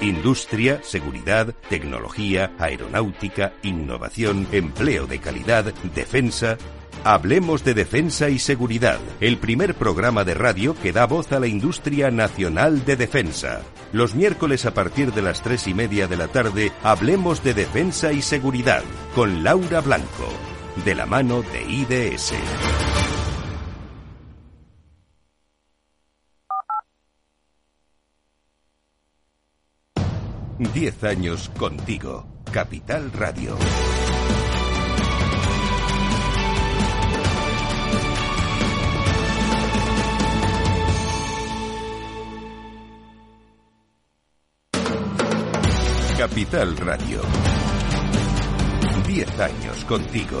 Industria, seguridad, tecnología, aeronáutica, innovación, empleo de calidad, defensa. Hablemos de defensa y seguridad, el primer programa de radio que da voz a la industria nacional de defensa. Los miércoles a partir de las tres y media de la tarde, hablemos de defensa y seguridad con Laura Blanco, de la mano de IDS. Diez años contigo. Capital Radio. Capital Radio. Diez años contigo.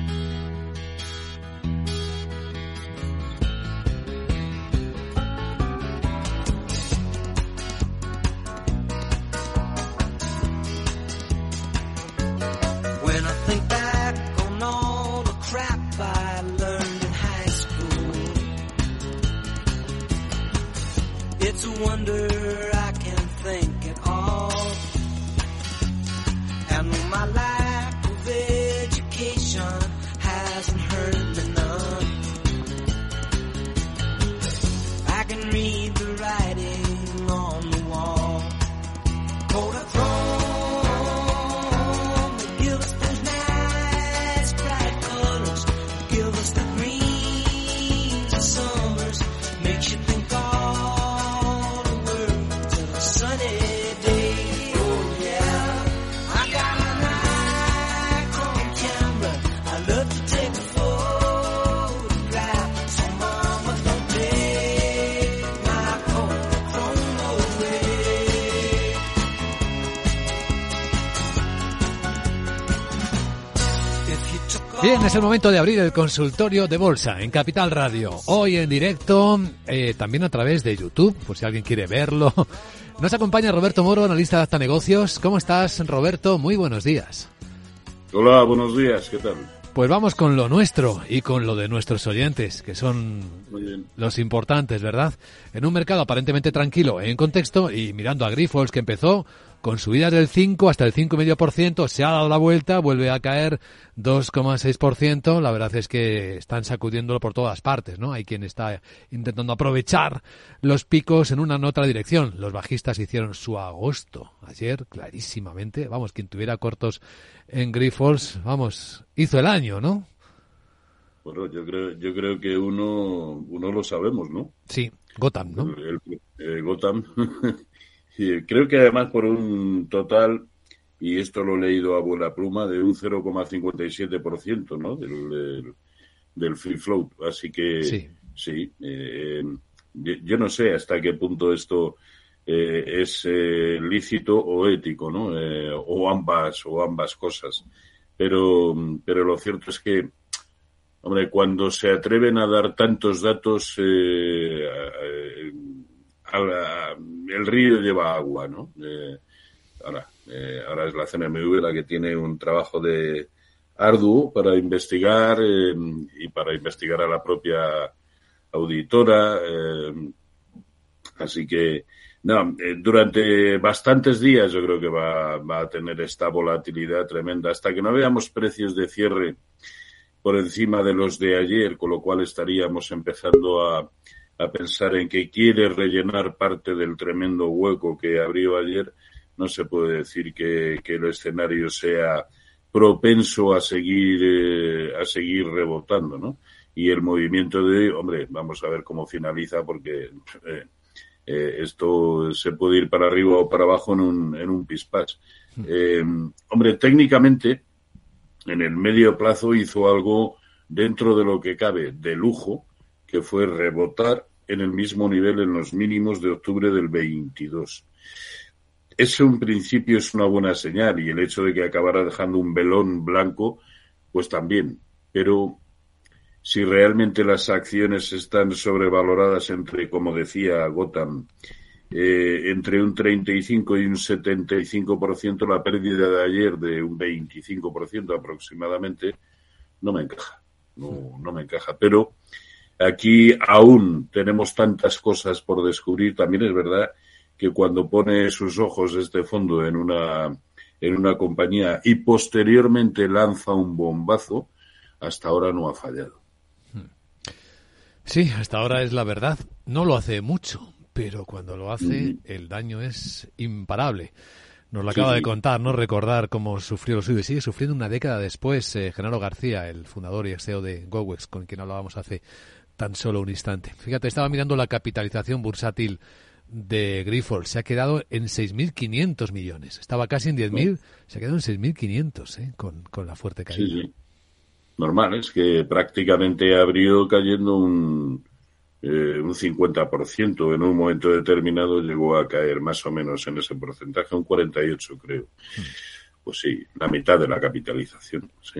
Es el momento de abrir el consultorio de bolsa en Capital Radio. Hoy en directo, eh, también a través de YouTube, por si alguien quiere verlo. Nos acompaña Roberto Moro, analista de Acta Negocios. ¿Cómo estás, Roberto? Muy buenos días. Hola, buenos días, ¿qué tal? Pues vamos con lo nuestro y con lo de nuestros oyentes, que son los importantes, ¿verdad? En un mercado aparentemente tranquilo en contexto y mirando a Grifols que empezó con subidas del 5 hasta el 5,5%, se ha dado la vuelta, vuelve a caer 2,6%. La verdad es que están sacudiéndolo por todas partes, ¿no? Hay quien está intentando aprovechar los picos en una en otra dirección. Los bajistas hicieron su agosto ayer, clarísimamente. Vamos, quien tuviera cortos en Grifols, vamos, hizo el año, ¿no? Bueno, yo creo, yo creo que uno, uno lo sabemos, ¿no? Sí, Gotham, ¿no? El, el- eh, Gotham. creo que además por un total, y esto lo he leído a buena pluma, de un 0,57%, ¿no? Del, del, del free float. Así que Sí. sí, eh, yo, yo no sé hasta qué punto esto eh, es eh, lícito o ético, ¿no? Eh, o ambas, o ambas cosas. Pero, pero lo cierto es que Hombre, cuando se atreven a dar tantos datos, eh, a la- el río lleva agua, ¿no? Eh, ahora, es la CNMV la que tiene un trabajo de arduo para investigar eh, y para investigar a la propia auditora. eh, así que, No, durante bastantes días yo creo que va, va a tener esta volatilidad tremenda hasta que no veamos precios de cierre por encima de los de ayer, con lo cual estaríamos empezando a, a pensar en que quiere rellenar parte del tremendo hueco que abrió ayer. No se puede decir que, que el escenario sea propenso a seguir eh, a seguir rebotando, ¿no? Y el movimiento de, hombre, vamos a ver cómo finaliza porque eh, eh, esto se puede ir para arriba o para abajo en un, en un pispás. Eh, hombre, técnicamente, en el medio plazo hizo algo dentro de lo que cabe de lujo, que fue rebotar en el mismo nivel en los mínimos de octubre del 22. Eso en principio es una buena señal y el hecho de que acabara dejando un velón blanco, pues también. Pero si realmente las acciones están sobrevaloradas entre, como decía Gotham, eh, entre un 35 y un 75%, la pérdida de ayer de un 25% aproximadamente, no me encaja. No, no me encaja. Pero aquí aún tenemos tantas cosas por descubrir. También es verdad que cuando pone sus ojos este fondo en una, en una compañía y posteriormente lanza un bombazo, hasta ahora no ha fallado. Sí, hasta ahora es la verdad. No lo hace mucho, pero cuando lo hace, el daño es imparable. Nos lo Sí, acaba de contar, ¿no? Recordar cómo sufrió lo suyo y sigue sufriendo una década después. Eh, Genaro García, el fundador y CEO de GoWex, con quien hablábamos hace tan solo un instante. Fíjate, estaba mirando la capitalización bursátil de Grifols. Se ha quedado en 6.500 millones. Estaba casi en 10.000. Se ha quedado en 6.500, ¿eh? Con, con la fuerte caída. Sí, sí. Normal, es que prácticamente abrió cayendo un, eh, un 50%. En un momento determinado llegó a caer más o menos en ese porcentaje, un 48 creo. Pues sí, la mitad de la capitalización. Sí.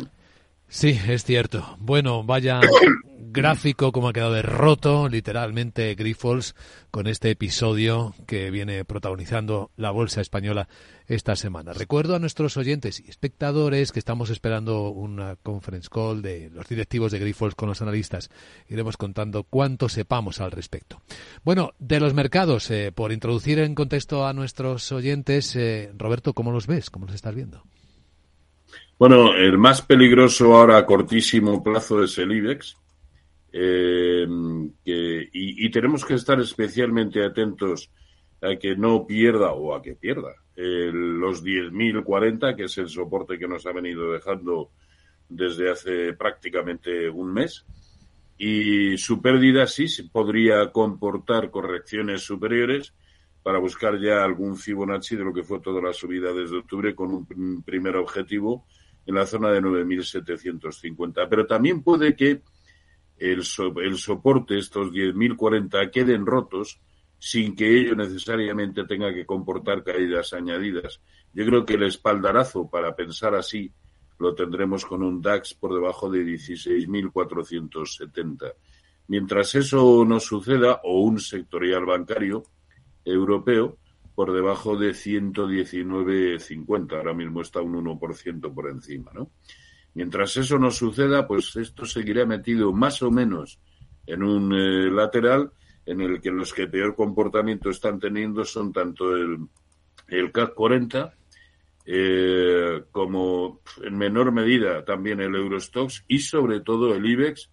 Sí, es cierto. Bueno, vaya gráfico como ha quedado derroto, literalmente, Grifols, con este episodio que viene protagonizando la bolsa española esta semana. Recuerdo a nuestros oyentes y espectadores que estamos esperando una conference call de los directivos de Grifols con los analistas. Iremos contando cuánto sepamos al respecto. Bueno, de los mercados, eh, por introducir en contexto a nuestros oyentes, eh, Roberto, ¿cómo los ves? ¿Cómo los estás viendo? Bueno, el más peligroso ahora a cortísimo plazo es el IBEX. Eh, que- y, tenemos que estar especialmente atentos a que no pierda o a que pierda el- los 10.040, que es el soporte que nos ha venido dejando desde hace prácticamente un mes. Y su pérdida sí podría comportar correcciones superiores para buscar ya algún Fibonacci de lo que fue toda la subida desde octubre con un prim- primer objetivo en la zona de 9.750. Pero también puede que el, so- el soporte, estos 10.040, queden rotos sin que ello necesariamente tenga que comportar caídas añadidas. Yo creo que el espaldarazo para pensar así lo tendremos con un DAX por debajo de 16.470. Mientras eso no suceda, o un sectorial bancario europeo por debajo de 119.50, ahora mismo está un 1% por encima, ¿no? Mientras eso no suceda, pues esto seguirá metido más o menos en un eh, lateral en el que los que peor comportamiento están teniendo son tanto el, el CAC 40 eh, como en menor medida también el Eurostox y sobre todo el IBEX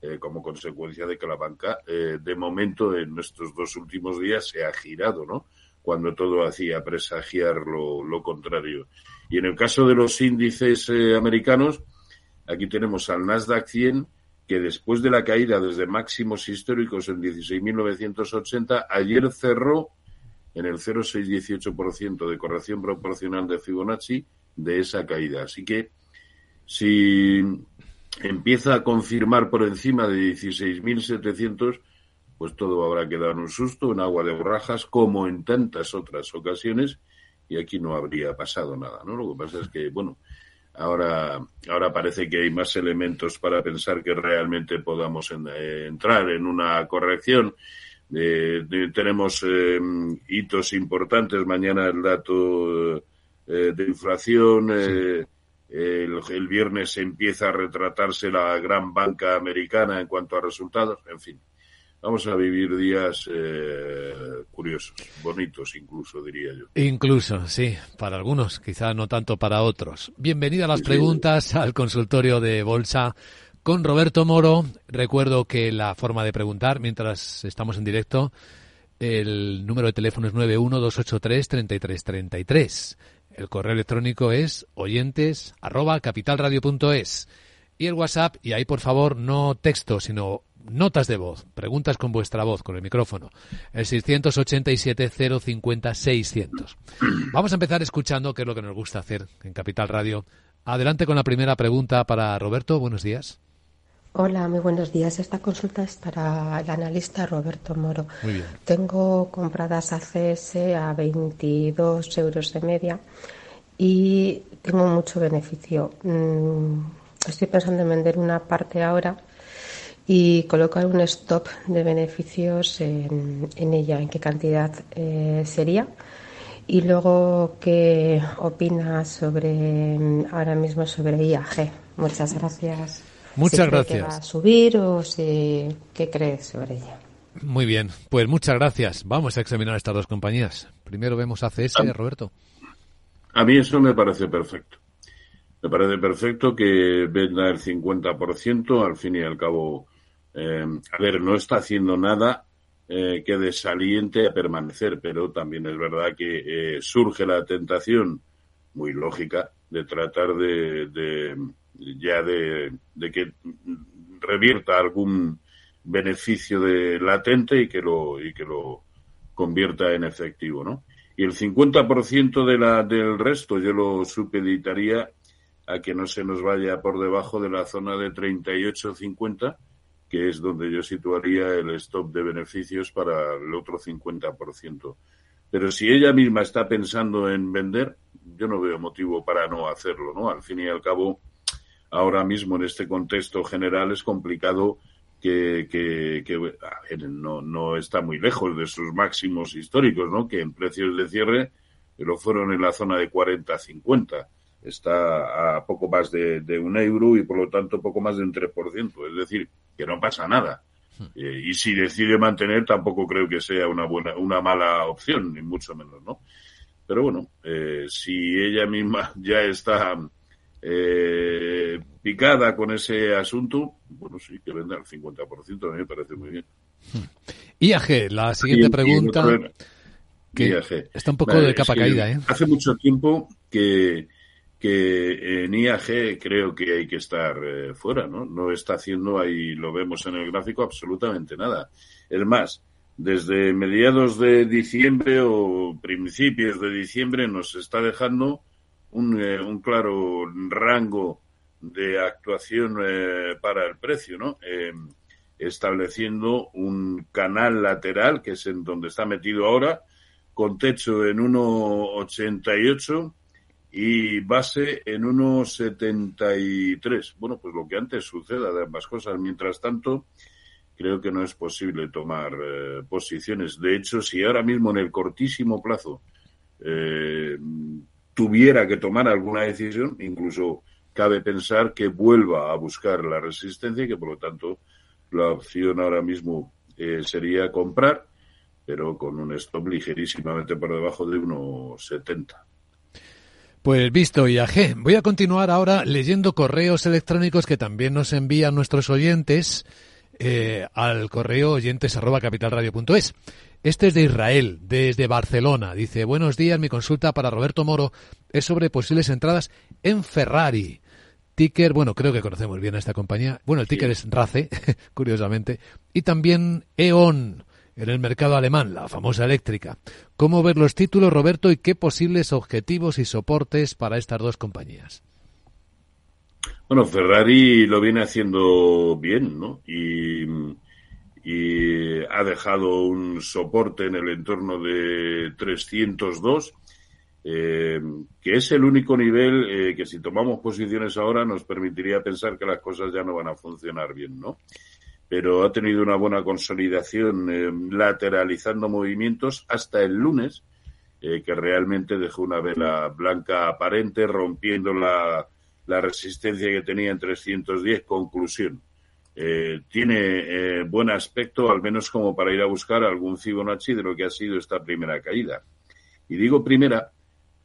eh, como consecuencia de que la banca eh, de momento en estos dos últimos días se ha girado, ¿no? Cuando todo hacía presagiar lo, lo contrario. Y en el caso de los índices eh, americanos, aquí tenemos al Nasdaq 100 que después de la caída desde máximos históricos en 16.980, ayer cerró en el 0,618% de corrección proporcional de Fibonacci de esa caída. Así que si empieza a confirmar por encima de 16.700, pues todo habrá que dar un susto, un agua de borrajas, como en tantas otras ocasiones, y aquí no habría pasado nada, ¿no? Lo que pasa es que, bueno, ahora, ahora parece que hay más elementos para pensar que realmente podamos en- eh, entrar en una corrección. Eh, de- tenemos eh, hitos importantes. Mañana el dato eh, de inflación. eh, el, el viernes empieza a retratarse la gran banca americana en cuanto a resultados. En fin, vamos a vivir días eh, curiosos, bonitos incluso, diría yo. Incluso, sí, para algunos, quizá no tanto para otros. Bienvenida a las Sí, sí. preguntas al consultorio de Bolsa con Roberto Moro. Recuerdo que la forma de preguntar mientras estamos en directo, el número de teléfono es 912833333. El correo electrónico es oyentes arroba capitalradio.es. Y el WhatsApp, y ahí por favor no texto, sino notas de voz, preguntas con vuestra voz, con el micrófono, el 687-050-600. Vamos a empezar escuchando, que es lo que nos gusta hacer en Capital Radio. Adelante con la primera pregunta para Roberto. Buenos días. Hola, muy buenos días. Esta consulta es para el analista Roberto Moro. Muy bien. Tengo compradas ACS a 22 euros de media y tengo mucho beneficio. Mm, Estoy pensando en vender una parte ahora y colocar un stop de beneficios en, en ella. ¿En qué cantidad eh, sería? Y luego, ¿qué opinas sobre mm, ahora mismo sobre IAG? Muchas gracias. Muchas Si cree que gracias. va a subir o si, qué crees sobre ella? Muy bien, pues muchas gracias. Vamos a examinar estas dos compañías. Primero vemos ACS, Roberto. A mí eso me parece perfecto. Me parece perfecto que venda el 50%, al fin y al cabo, eh, a ver, no está haciendo nada eh, que desaliente a permanecer, pero también es verdad que eh, surge la tentación, muy lógica, de tratar de, de ya de, de que revierta algún beneficio de latente y que lo y que lo convierta en efectivo, ¿no? Y el 50% de la, del resto yo lo supeditaría a que no se nos vaya por debajo de la zona de 38,50, que es donde yo situaría el stop de beneficios para el otro 50%. Pero si ella misma está pensando en vender, yo no veo motivo para no hacerlo, ¿no? Al fin y al cabo, ahora mismo en este contexto general es complicado que, a ver, no, no está muy lejos de sus máximos históricos, ¿no? Que en precios de cierre lo fueron en la zona de 40-50. Está a poco más de, de, un euro y por lo tanto poco más de un 3%. Es decir, que no pasa nada. Eh, y si decide mantener, tampoco creo que sea una buena, una mala opción, ni mucho menos, ¿no? Pero bueno, eh, si ella misma ya está eh, picada con ese asunto, bueno, sí, que venda el 50%, a mí me parece muy bien. IAG, la siguiente Y- y pregunta, otra- que IAG. está un poco Vale, de capa caída, ¿eh? Hace mucho tiempo que, que en IAG creo que hay que estar eh, fuera, ¿no? No está haciendo, ahí lo vemos en el gráfico, absolutamente nada. Es más, desde mediados de diciembre o principios de diciembre nos está dejando un, eh, un claro rango de actuación eh, para el precio, ¿no? Eh, estableciendo un canal lateral, que es en donde está metido ahora, con techo en 1,88 y base en 1,73. Bueno, pues lo que antes suceda de ambas cosas. Mientras tanto, creo que no es posible tomar eh, posiciones. De hecho, si ahora mismo en el cortísimo plazo eh, tuviera que tomar alguna decisión, incluso cabe pensar que vuelva a buscar la resistencia y que por lo tanto la opción ahora mismo eh, sería comprar, pero con un stop ligerísimamente por debajo de 1,70. Pues visto IAG, voy a continuar ahora leyendo correos electrónicos que también nos envían nuestros oyentes eh, al correo oyentes arroba capitalradio.es. Este es de Israel, desde Barcelona. Dice, buenos días, mi consulta para Roberto Moro es sobre posibles entradas en Ferrari. Ticker, bueno, creo que conocemos bien a esta compañía. Bueno, el ticker es RACE, curiosamente. Y también E.ON, en el mercado alemán, la famosa eléctrica. ¿Cómo ver los títulos, Roberto, y qué posibles objetivos y soportes para estas dos compañías? Bueno, Ferrari lo viene haciendo bien, ¿no? Y, ha dejado un soporte en el entorno de 302, eh, que es el único nivel eh, que si tomamos posiciones ahora nos permitiría pensar que las cosas ya no van a funcionar bien, ¿no? Pero ha tenido una buena consolidación eh, lateralizando movimientos hasta el lunes, eh, que realmente dejó una vela blanca aparente, rompiendo la, la resistencia que tenía en 310. Conclusión. eh, tiene buen aspecto, al menos como para ir a buscar algún Fibonacci de lo que ha sido esta primera caída. Y digo primera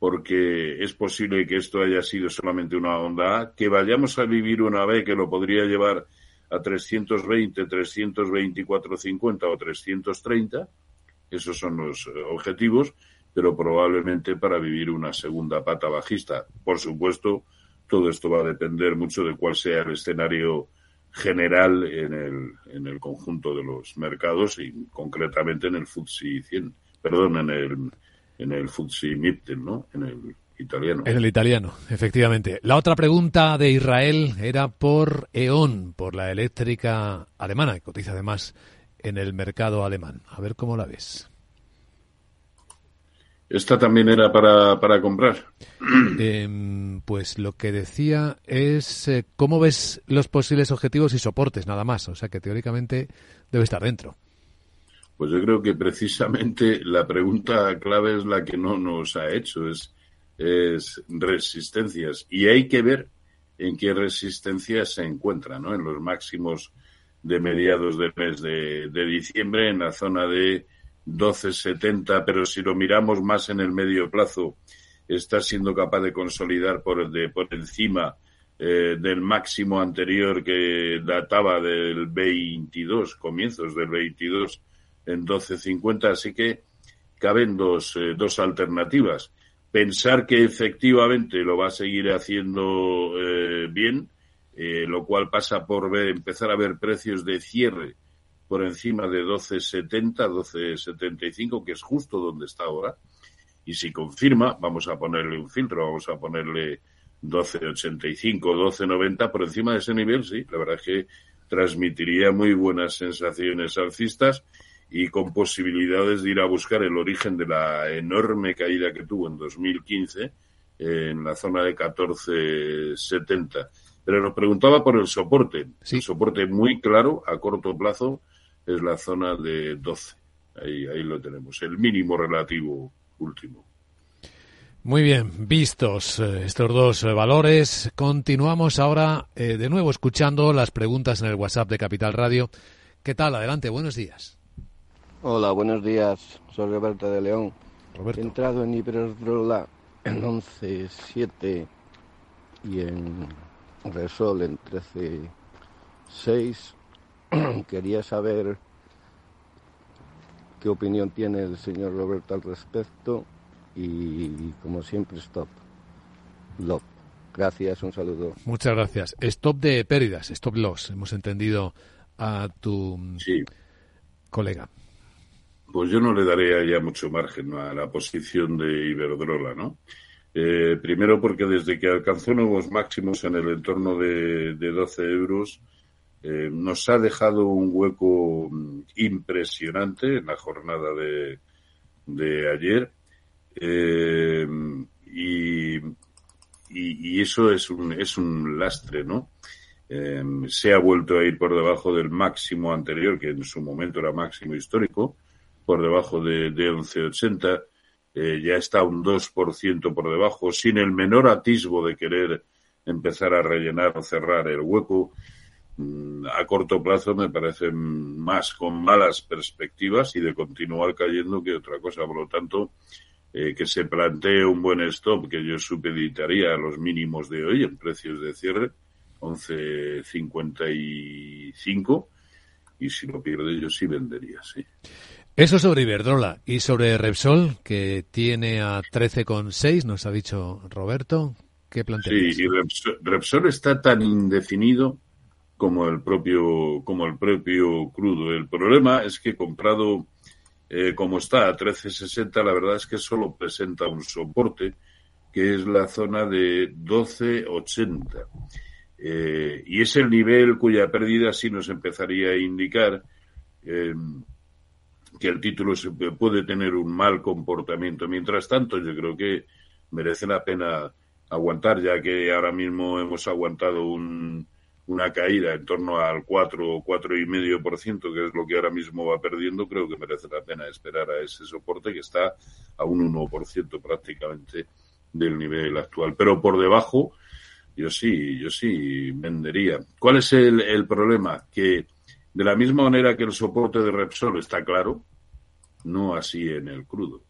porque es posible que esto haya sido solamente una onda A, que vayamos a vivir una B que lo podría llevar a 320, 324, 50 o 330. Esos son los eh, objetivos, pero probablemente para vivir una segunda pata bajista. Por supuesto, todo esto va a depender mucho de cuál sea el escenario general en el, en el conjunto de los mercados y concretamente en el FTSE 100, perdón, en el, en el FTSE MIPTEN, ¿no? En el italiano. En el italiano, efectivamente. La otra pregunta de Israel era por E.ON, por la eléctrica alemana, que cotiza además en el mercado alemán. A ver cómo la ves. Esta también era para, para comprar. Em, pues lo que decía es eh, cómo ves los posibles objetivos y soportes, nada más. O sea que teóricamente debe estar dentro. Pues yo creo que precisamente la pregunta clave es la que no nos ha hecho, es, es resistencias. Y hay que ver en qué resistencias se encuentra, ¿no? En los máximos de mediados del mes de, de diciembre, en la zona de 12,70, pero si lo miramos más en el medio plazo, está siendo capaz de consolidar por, de, por encima eh, del máximo anterior que databa del 22, comienzos del 22 en 12.50, así que caben dos, eh, dos alternativas. Pensar que efectivamente lo va a seguir haciendo eh, bien, eh, lo cual pasa por ver, empezar a ver precios de cierre por encima de 12.70, 12.75, que es justo donde está ahora. Y si confirma, vamos a ponerle un filtro, vamos a ponerle 12.85, 12.90, por encima de ese nivel, sí, la verdad es que transmitiría muy buenas sensaciones alcistas y con posibilidades de ir a buscar el origen de la enorme caída que tuvo en 2015 en la zona de 14.70. Pero nos preguntaba por el soporte. Sí. El soporte muy claro a corto plazo es la zona de 12. Ahí, ahí lo tenemos, el mínimo relativo último. Muy bien, vistos eh, estos dos eh, valores, continuamos ahora eh, de nuevo escuchando las preguntas en el WhatsApp de Capital Radio. ¿Qué tal? Adelante, buenos días. Hola, buenos días. Soy Roberto de León. Roberto. He entrado en Iberdrola en 11.7 y en Resol en 13.6. Quería saber qué opinión tiene el señor Roberto al respecto y, como siempre, stop. Lop. Gracias, un saludo. Muchas gracias. Stop de pérdidas, stop loss. Hemos entendido a tu Sí. colega. Pues yo no le daría ya mucho margen a la posición de Iberdrola, ¿no? Eh, primero porque desde que alcanzó nuevos máximos en el entorno de, de 12 euros, eh, nos ha dejado un hueco mm, impresionante en la jornada de, de ayer. Eh, y, y, eso es un, es un lastre, ¿no? Se ha vuelto a ir por debajo del máximo anterior, que en su momento era máximo histórico, por debajo de, de 11,80, eh, ya está un 2% por debajo, sin el menor atisbo de querer empezar a rellenar o cerrar el hueco. Mm, A corto plazo me parece más con malas perspectivas y de continuar cayendo que otra cosa. Por lo tanto, eh, que se plantee un buen stop que yo supeditaría a los mínimos de hoy en precios de cierre, 11.55, y si lo pierde yo sí vendería, sí. Eso sobre Iberdrola y sobre Repsol, que tiene a 13,6, nos ha dicho Roberto. ¿Qué planteas? Sí, y Repsol, Repsol está tan indefinido como el propio como el propio crudo. El problema es que comprado eh, como está a 13.60, la verdad es que solo presenta un soporte que es la zona de 12.80. Eh, y es el nivel cuya pérdida sí nos empezaría a indicar eh, que el título se puede tener un mal comportamiento. Mientras tanto, yo creo que merece la pena aguantar, ya que ahora mismo hemos aguantado un, una caída en torno al 4 o 4,5%, que es lo que ahora mismo va perdiendo, creo que merece la pena esperar a ese soporte que está a un 1% prácticamente del nivel actual. Pero por debajo yo sí, yo sí vendería. ¿Cuál es el, el problema? Que de la misma manera que el soporte de Repsol está claro, no así en el crudo.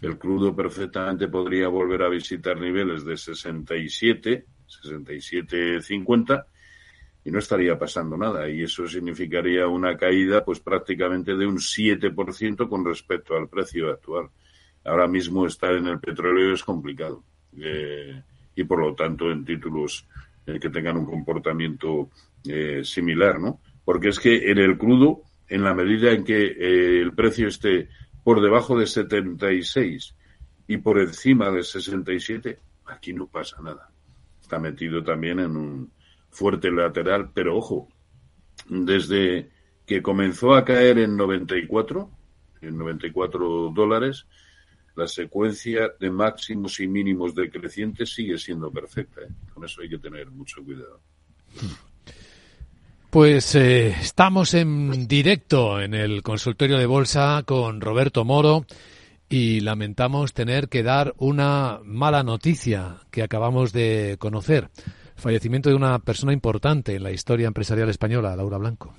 El crudo perfectamente podría volver a visitar niveles de 67, 67.50 y no estaría pasando nada. Y eso significaría una caída pues prácticamente de un 7% con respecto al precio actual. Ahora mismo estar en el petróleo es complicado. Eh, y por lo tanto en títulos eh, que tengan un comportamiento eh, similar, ¿no? Porque es que en el crudo, en la medida en que eh, el precio esté por debajo de 76 y por encima de 67, aquí no pasa nada. Está metido también en un fuerte lateral, pero ojo, desde que comenzó a caer en 94, en 94 dólares, la secuencia de máximos y mínimos decrecientes sigue siendo perfecta. ¿eh? Con eso hay que tener mucho cuidado. Pues eh, estamos en directo en el consultorio de bolsa con Roberto Moro y lamentamos tener que dar una mala noticia que acabamos de conocer. Fallecimiento de una persona importante en la historia empresarial española, Laura Blanco.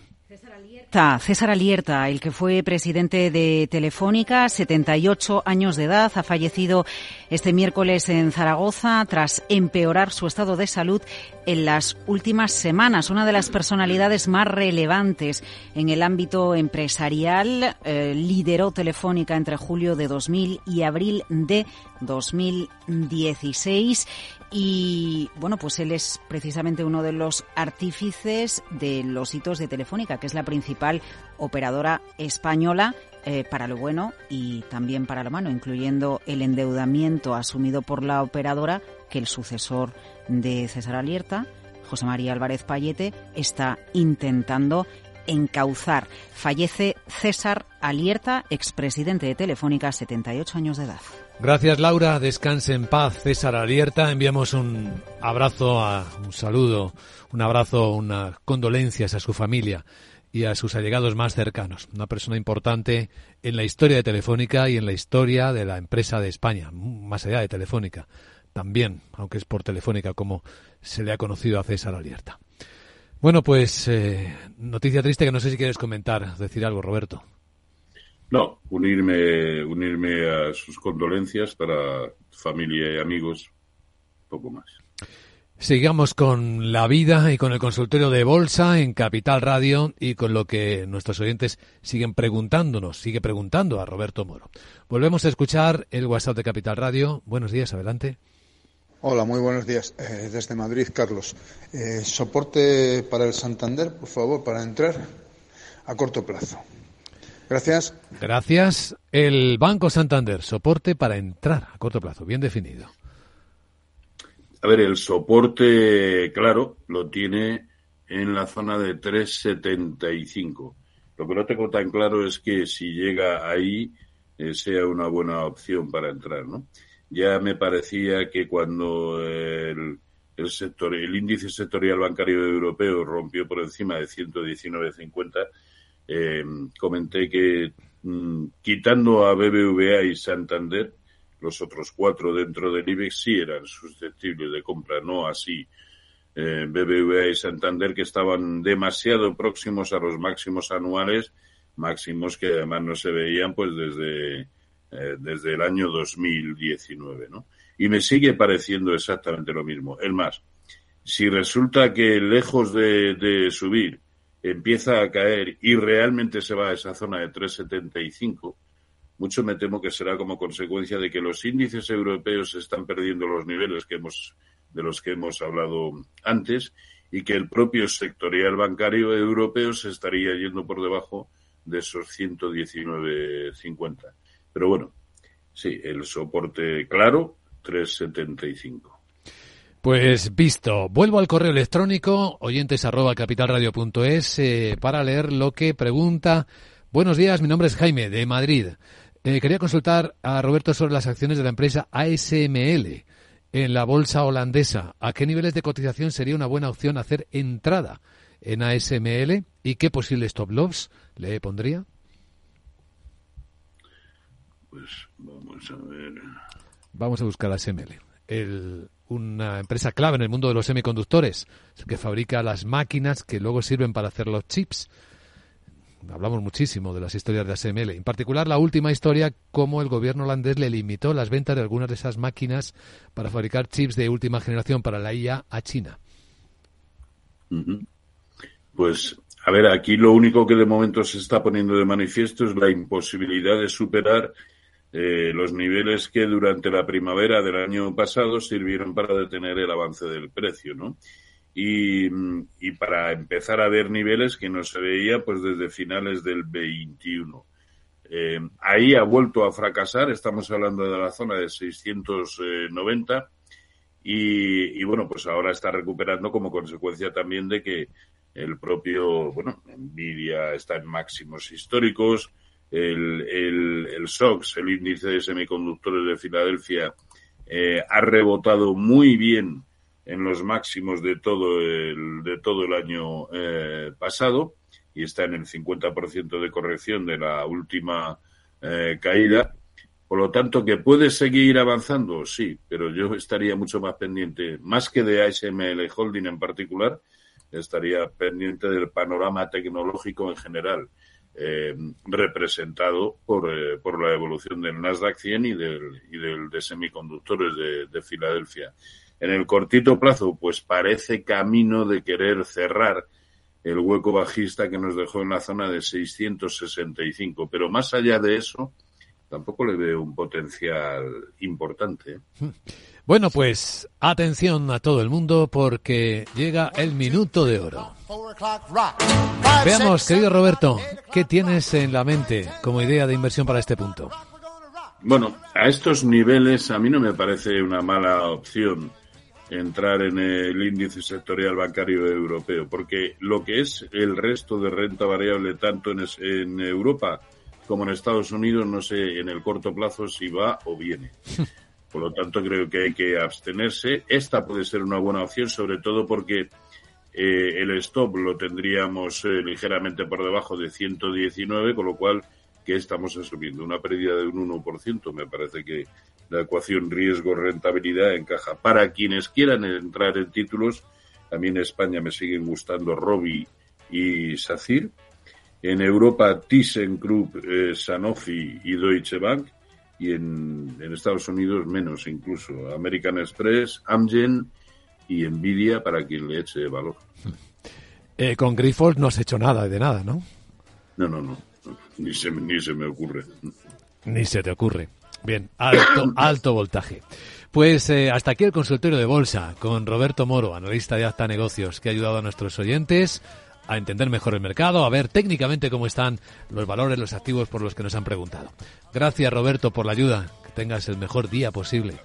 César Alierta, el que fue presidente de Telefónica, 78 años de edad, ha fallecido este miércoles en Zaragoza tras empeorar su estado de salud en las últimas semanas. Una de las personalidades más relevantes en el ámbito empresarial eh, lideró Telefónica entre julio de 2000 y abril de 2016 y bueno, pues él es precisamente uno de los artífices de los hitos de Telefónica, que es la principal operadora española eh, para lo bueno y también para lo malo, incluyendo el endeudamiento asumido por la operadora que el sucesor de César Alierta, José María Álvarez Payete, está intentando encauzar. Fallece César Alierta, expresidente de Telefónica, 78 años de edad. Gracias Laura, descanse en paz. César Alierta, enviamos un abrazo, a, un saludo, un abrazo, unas condolencias a su familia y a sus allegados más cercanos. Una persona importante en la historia de Telefónica y en la historia de la empresa de España, más allá de Telefónica. También, aunque es por Telefónica como se le ha conocido a César Alierta. Bueno, pues eh, noticia triste que no sé si quieres comentar, decir algo, Roberto. No, unirme, unirme a sus condolencias para familia y amigos, poco más. Sigamos con la vida y con el consultorio de bolsa en Capital Radio y con lo que nuestros oyentes siguen preguntándonos, sigue preguntando a Roberto Moro. Volvemos a escuchar el WhatsApp de Capital Radio. Buenos días, adelante. Hola, muy buenos días. Eh, desde Madrid, Carlos. Eh, soporte para el Santander, por favor, para entrar a corto plazo. Gracias. Gracias. El Banco Santander, soporte para entrar a corto plazo, bien definido. A ver, el soporte, claro, lo tiene en la zona de 3,75. Lo que no tengo tan claro es que si llega ahí eh, sea una buena opción para entrar, ¿no? Ya me parecía que cuando el, el sector, el índice sectorial bancario europeo rompió por encima de 119,50, eh, comenté que mm, quitando a BBVA y Santander, los otros cuatro dentro del IBEX sí eran susceptibles de compra, no así eh, BBVA y Santander que estaban demasiado próximos a los máximos anuales, máximos que además no se veían pues desde, eh, desde el año 2019, ¿no? Y me sigue pareciendo exactamente lo mismo. El más, si resulta que lejos de, de subir empieza a caer y realmente se va a esa zona de 3,75, mucho me temo que será como consecuencia de que los índices europeos están perdiendo los niveles que hemos, de los que hemos hablado antes y que el propio sectorial bancario europeo se estaría yendo por debajo de esos 119,50. Pero bueno, sí, el soporte claro, 3,75. Pues visto, vuelvo al correo electrónico oyentes arroba capitalradio.es eh, para leer lo que pregunta. Buenos días, mi nombre es Jaime de Madrid. Eh, quería consultar a Roberto sobre las acciones de la empresa ASML en la bolsa holandesa. ¿A qué niveles de cotización sería una buena opción hacer entrada en ASML y qué posibles stop loss le pondría? Pues vamos a ver. Vamos a buscar ASML. El una empresa clave en el mundo de los semiconductores, que fabrica las máquinas que luego sirven para hacer los chips. Hablamos muchísimo de las historias de ASML, en particular la última historia, cómo el gobierno holandés le limitó las ventas de algunas de esas máquinas para fabricar chips de última generación para la IA a China. Pues, a ver, aquí lo único que de momento se está poniendo de manifiesto es la imposibilidad de superar eh, los niveles que durante la primavera del año pasado sirvieron para detener el avance del precio, ¿no? Y, para empezar a ver niveles que no se veía pues desde finales del 21. Eh, ahí ha vuelto a fracasar, estamos hablando de la zona de 690 y, y, bueno, pues ahora está recuperando como consecuencia también de que el propio, bueno, Nvidia está en máximos históricos, el, el, el SOX, el índice de semiconductores de Filadelfia, eh, ha rebotado muy bien en los máximos de todo el, de todo el año eh, pasado y está en el 50% de corrección de la última eh, caída. Por lo tanto, que puede seguir avanzando, sí, pero yo estaría mucho más pendiente, más que de ASML Holding en particular, estaría pendiente del panorama tecnológico en general, eh, representado por, eh, por la evolución del Nasdaq 100 y del, y del de semiconductores de, de Filadelfia. En el cortito plazo, pues parece camino de querer cerrar el hueco bajista que nos dejó en la zona de 665, pero más allá de eso, tampoco le veo un potencial importante. Bueno, pues atención a todo el mundo porque llega el minuto de oro. Veamos, querido Roberto, ¿qué tienes en la mente como idea de inversión para este punto? Bueno, a estos niveles a mí no me parece una mala opción entrar en el índice sectorial bancario europeo, porque lo que es el resto de renta variable tanto en, en Europa como en Estados Unidos, no sé en el corto plazo si va o viene. Por lo tanto, creo que hay que abstenerse. Esta puede ser una buena opción, sobre todo porque eh, el stop lo tendríamos eh, ligeramente por debajo de 119, con lo cual, ¿qué estamos asumiendo? Una pérdida de un 1%. Me parece que la ecuación riesgo-rentabilidad encaja. Para quienes quieran entrar en títulos, a mí en España me siguen gustando Robi y SACIR. En Europa, ThyssenKrupp, eh, Sanofi y Deutsche Bank y en, en, Estados Unidos menos incluso. American Express, Amgen y Nvidia para quien le eche valor. Eh, con Grifols no has hecho nada de nada, ¿no? No, no, no. Ni se, ni se me ocurre. Ni se te ocurre. Bien, alto, alto voltaje. Pues eh, hasta aquí el consultorio de bolsa con Roberto Moro, analista de Acta Negocios, que ha ayudado a nuestros oyentes a entender mejor el mercado, a ver técnicamente cómo están los valores, los activos por los que nos han preguntado. Gracias Roberto por la ayuda, que tengas el mejor día posible.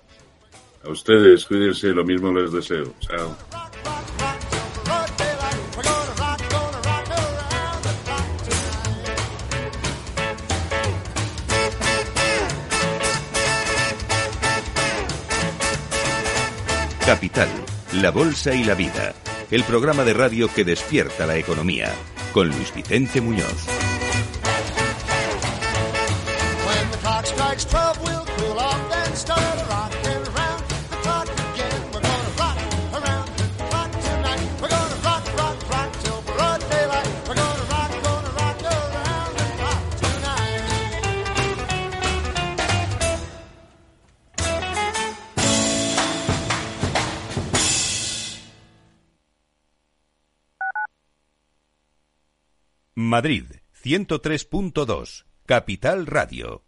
A ustedes, cuídense, lo mismo les deseo. Chao. Capital, la Bolsa y la Vida, el programa de radio que despierta la economía, con Luis Vicente Muñoz. Madrid, 103.2, Capital Radio.